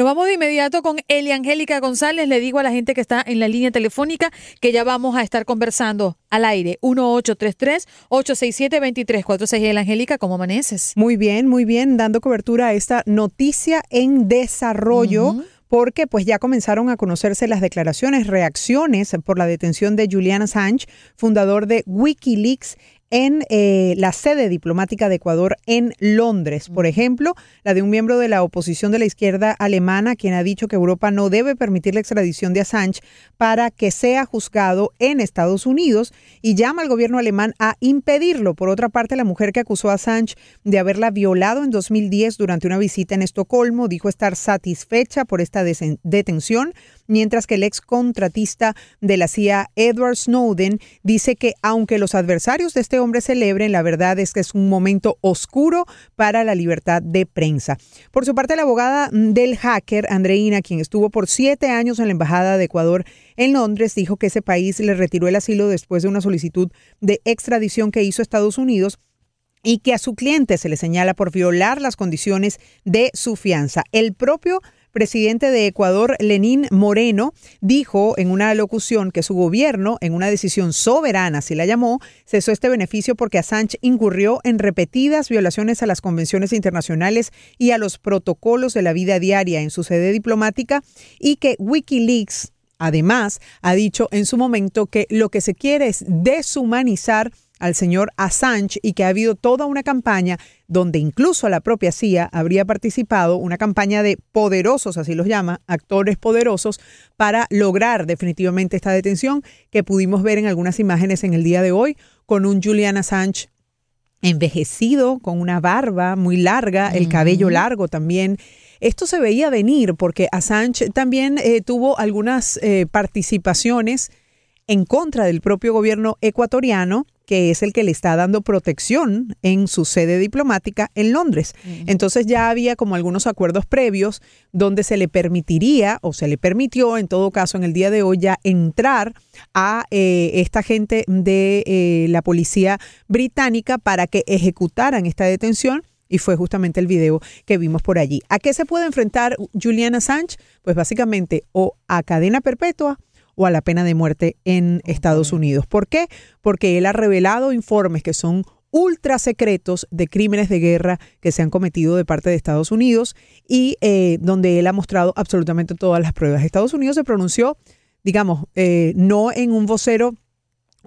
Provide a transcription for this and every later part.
Nos vamos de inmediato con Eli Angélica González. Le digo a la gente que está en la línea telefónica que ya vamos a estar conversando al aire. 1833-867-2346. Eli Angélica, ¿cómo amaneces? Muy bien, muy bien, dando cobertura a esta noticia en desarrollo. Porque pues ya comenzaron a conocerse las declaraciones, reacciones por la detención de Julian Assange, fundador de Wikileaks en eh, la sede diplomática de Ecuador en Londres. Por ejemplo, la de un miembro de la oposición de la izquierda alemana, quien ha dicho que Europa no debe permitir la extradición de Assange para que sea juzgado en Estados Unidos y llama al gobierno alemán a impedirlo. Por otra parte, la mujer que acusó a Assange de haberla violado en 2010 durante una visita en Estocolmo dijo estar satisfecha por esta detención mientras que el ex contratista de la CIA, Edward Snowden, dice que aunque los adversarios de este hombre celebren, la verdad es que es un momento oscuro para la libertad de prensa. Por su parte, la abogada del hacker, Andreina, quien estuvo por siete años en la Embajada de Ecuador en Londres, dijo que ese país le retiró el asilo después de una solicitud de extradición que hizo Estados Unidos y que a su cliente se le señala por violar las condiciones de su fianza. El propio presidente de Ecuador, Lenín Moreno, dijo en una locución que su gobierno, en una decisión soberana, así la llamó, cesó este beneficio porque Assange incurrió en repetidas violaciones a las convenciones internacionales y a los protocolos de la vida diaria en su sede diplomática y que Wikileaks Además, ha dicho en su momento que lo que se quiere es deshumanizar al señor Assange y que ha habido toda una campaña donde incluso la propia CIA habría participado, una campaña de poderosos, así los llama, actores poderosos, para lograr definitivamente esta detención que pudimos ver en algunas imágenes en el día de hoy con un Julian Assange envejecido, con una barba muy larga, el cabello largo también. Esto se veía venir porque Assange también eh, tuvo algunas eh, participaciones en contra del propio gobierno ecuatoriano, que es el que le está dando protección en su sede diplomática en Londres. Entonces ya había como algunos acuerdos previos donde se le permitiría o se le permitió, en todo caso, en el día de hoy ya entrar a eh, esta gente de eh, la policía británica para que ejecutaran esta detención y fue justamente el video que vimos por allí. ¿A qué se puede enfrentar Julian Assange? Pues básicamente o a cadena perpetua o a la pena de muerte en Estados Unidos. ¿Por qué? Porque él ha revelado informes que son ultra secretos de crímenes de guerra que se han cometido de parte de Estados Unidos y eh, donde él ha mostrado absolutamente todas las pruebas. Estados Unidos se pronunció, digamos, eh, no en un vocero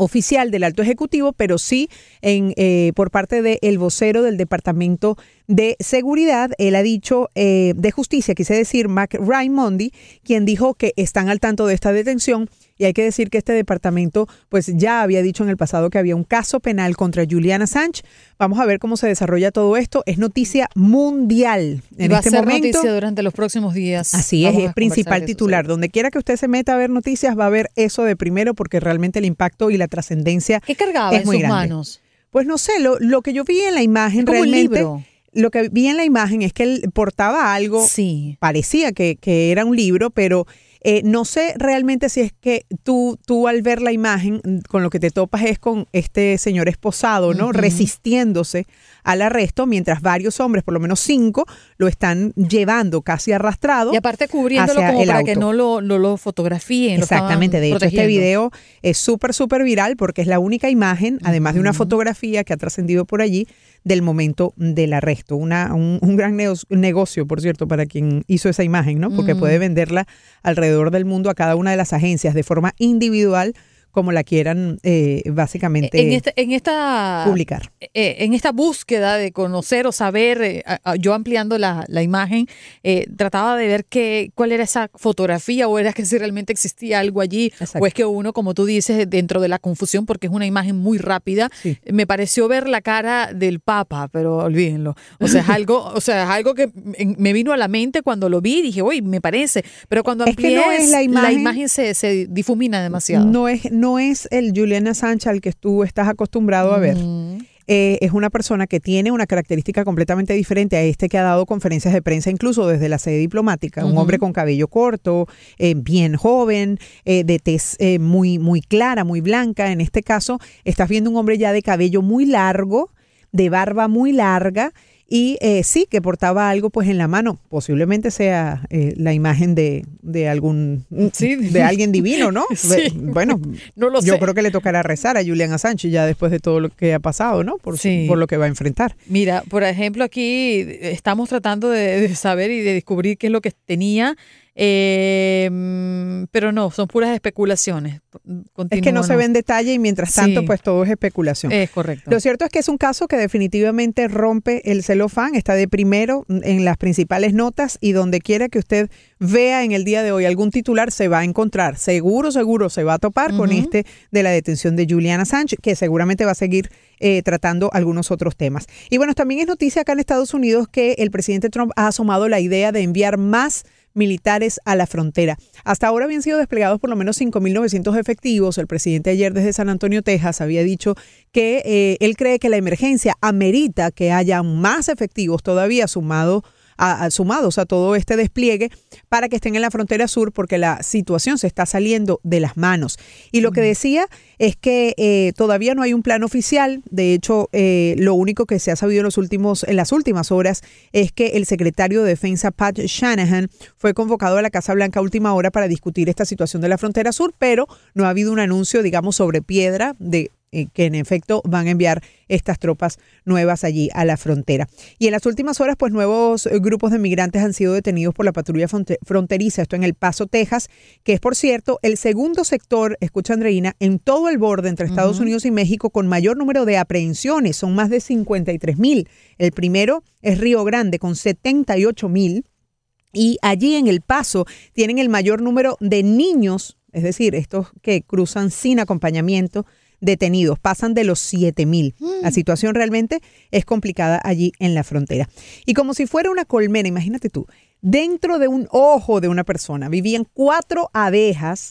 oficial del alto ejecutivo, pero sí en, eh, por parte del vocero del Departamento de Seguridad. Él ha dicho eh, de justicia, quise decir, Mac Raimondi, quien dijo que están al tanto de esta detención y hay que decir que este departamento pues ya había dicho en el pasado que había un caso penal contra Juliana Sánchez. Vamos a ver cómo se desarrolla todo esto. Es noticia mundial en va este a ser momento. noticia durante los próximos días. Así es, Vamos es principal titular. Donde quiera que usted se meta a ver noticias, va a ver eso de primero porque realmente el impacto y la trascendencia ¿Qué cargaba es en muy sus grande. manos? Pues no sé, lo, lo que yo vi en la imagen como un realmente. libro. Lo que vi en la imagen es que él portaba algo, parecía que, que era un libro, pero eh, no sé realmente si es que tú, tú al ver la imagen, mm, con lo que te topas es con este señor esposado, ¿no? Resistiéndose al arresto, mientras varios hombres, por lo menos cinco, lo están llevando casi arrastrado. Y aparte cubriéndolo como para que no lo, no lo fotografíen. lo Exactamente, de hecho este video es súper, súper viral porque es la única imagen, además de una fotografía que ha trascendido por allí del momento del arresto. Una, un, un gran negocio, por cierto, para quien hizo esa imagen, ¿no? Porque Mm. puede venderla alrededor del mundo a cada una de las agencias de forma individual como la quieran eh, básicamente en esta, en esta publicar. eh, en esta búsqueda de conocer o saber, eh, yo ampliando la, la imagen, eh, trataba de ver qué, cuál era esa fotografía o era que si realmente existía algo allí o es que uno, como tú dices, dentro de la confusión, porque es una imagen muy rápida, me pareció ver la cara del Papa, pero olvídenlo. O sea, es algo, o sea, es algo que me vino a la mente cuando lo vi dije, uy, me parece, pero cuando Es que no amplié, es la imagen- imagen se, se difumina demasiado. No es, no es el Julian Assange al que tú estás acostumbrado a ver. Eh, es una persona que tiene una característica completamente diferente a este que ha dado conferencias de prensa, incluso desde la sede diplomática. Un hombre con cabello corto, eh, bien joven, eh, de tez muy, muy clara, muy blanca. En este caso, estás viendo un hombre ya de cabello muy largo, de barba muy larga. Y eh, sí, que portaba algo pues en la mano. Posiblemente sea eh, la imagen de, de algún de alguien divino, ¿no? Sí. Bueno, No lo yo sé. creo que le tocará rezar a Julian Assange ya después de todo lo que ha pasado, ¿no? Por, Sí. por lo que va a enfrentar. Mira, por ejemplo, aquí estamos tratando de, de saber y de descubrir qué es lo que tenía, eh, pero no, son puras especulaciones. Es que no se ve en detalle y mientras tanto, Sí. pues todo es especulación. Es correcto. Lo cierto es que es un caso que definitivamente rompe el celofán, está de primero en las principales notas y donde quiera que usted vea en el día de hoy algún titular se va a encontrar, seguro, seguro se va a topar con este de la detención de Juliana Sánchez, que seguramente va a seguir eh, tratando algunos otros temas. Y bueno, también es noticia acá en Estados Unidos que el presidente Trump ha asomado la idea de enviar más militares a la frontera. Hasta ahora habían sido desplegados por lo menos 5.900 efectivos. El presidente ayer desde San Antonio, Texas, había dicho que eh, él cree que la emergencia amerita que haya más efectivos todavía sumado a- a- sumados a todo este despliegue para que estén en la frontera sur porque la situación se está saliendo de las manos. Y lo que decía es que eh, todavía no hay un plan oficial. De hecho, eh, lo único que se ha sabido en, los últimos, en las últimas horas es que el secretario de Defensa, Pat Shanahan, fue convocado a la Casa Blanca a última hora para discutir esta situación de la frontera sur, pero no ha habido un anuncio, digamos, sobre piedra de que en efecto van a enviar estas tropas nuevas allí a la frontera. Y en las últimas horas, pues nuevos eh, grupos de migrantes han sido detenidos por la patrulla fronte- fronteriza, esto en El Paso, Texas, que es, por cierto, el segundo sector, escucha Andreina, en todo el borde entre Estados. Unidos y México con mayor número de aprehensiones, son más de 53 mil. El primero es Río Grande con 78 mil. Y allí en El Paso tienen el mayor número de niños, es decir, estos que cruzan sin acompañamiento, detenidos, pasan de los 7 mil. La situación realmente es complicada allí en la frontera. Y como si fuera una colmena, imagínate tú, dentro de un ojo de una persona vivían cuatro abejas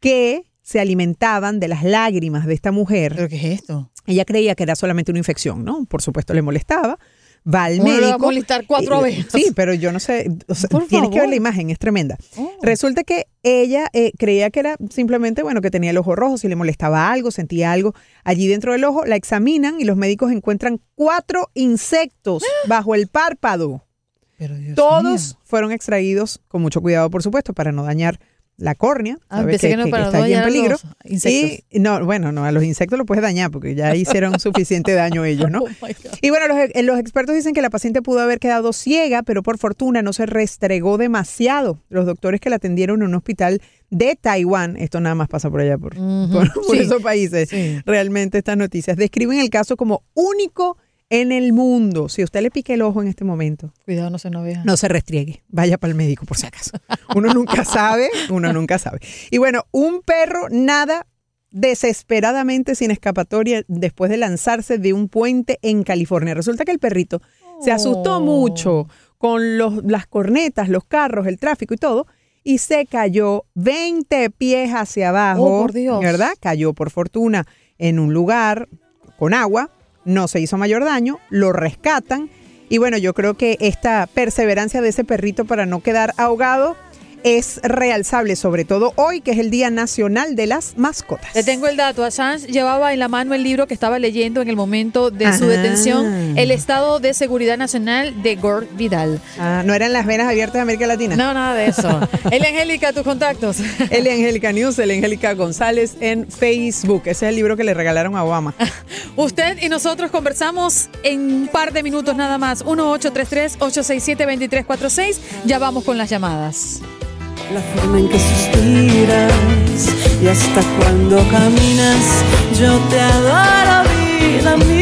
que se alimentaban de las lágrimas de esta mujer. ¿Pero qué es esto? Ella creía que era solamente una infección, ¿no? Por supuesto le molestaba. Va al ¿Cómo le médico. a molestar cuatro abejas? Sí, pero yo no sé. o sea, Por tienes que ver. Oh. la imagen, es tremenda. Resulta que ella eh, creía que era simplemente, bueno, que tenía el ojo rojo, si le molestaba algo, sentía algo allí dentro del ojo, la examinan y los médicos encuentran cuatro insectos bajo el párpado. Todos fueron extraídos con mucho cuidado, por supuesto, para no dañar la córnea, Ah, que no está en peligro. Y no, bueno, no, a los insectos los puedes dañar porque ya hicieron suficiente daño ellos, ¿no? Oh. Y bueno, los, eh, los expertos dicen que la paciente pudo haber quedado ciega, pero por fortuna no se restregó demasiado. Los doctores que la atendieron en un hospital de Taiwán, esto nada más pasa por allá, por, por- por Sí. esos países, Sí. realmente estas noticias, describen el caso como único en el mundo. Si usted le pique el ojo en este momento, Cuidado, no se nos vea. no se restriegue, vaya para el médico por si acaso. Uno nunca sabe, uno nunca sabe. Y bueno, un perro nada desesperadamente sin escapatoria después de lanzarse de un puente en California. Resulta que el perrito se asustó Oh. mucho con los, las cornetas, los carros, el tráfico y todo, y se cayó 20 pies hacia abajo. Oh, por Dios. ¿Verdad? Cayó por fortuna en un lugar con agua, no se hizo mayor daño, lo rescatan. Y bueno, yo creo que esta perseverancia de ese perrito para no quedar ahogado es realzable, sobre todo hoy, que es el Día Nacional de las Mascotas. Le tengo el dato. Assange llevaba en la mano el libro que estaba leyendo en el momento de su Ah. detención, El Estado de Seguridad Nacional de Gore Vidal. Ah, ¿No eran las venas abiertas de América Latina? No, nada de eso. Elia Angélica, tus contactos. Elia Angélica News, Elia Angélica González en Facebook. Ese es el libro que le regalaron a Obama. Usted y nosotros conversamos en un par de minutos nada más. 1-833-867-2346. Ya vamos con las llamadas. La forma en que suspiras y hasta cuando caminas, yo te adoro, vida mía.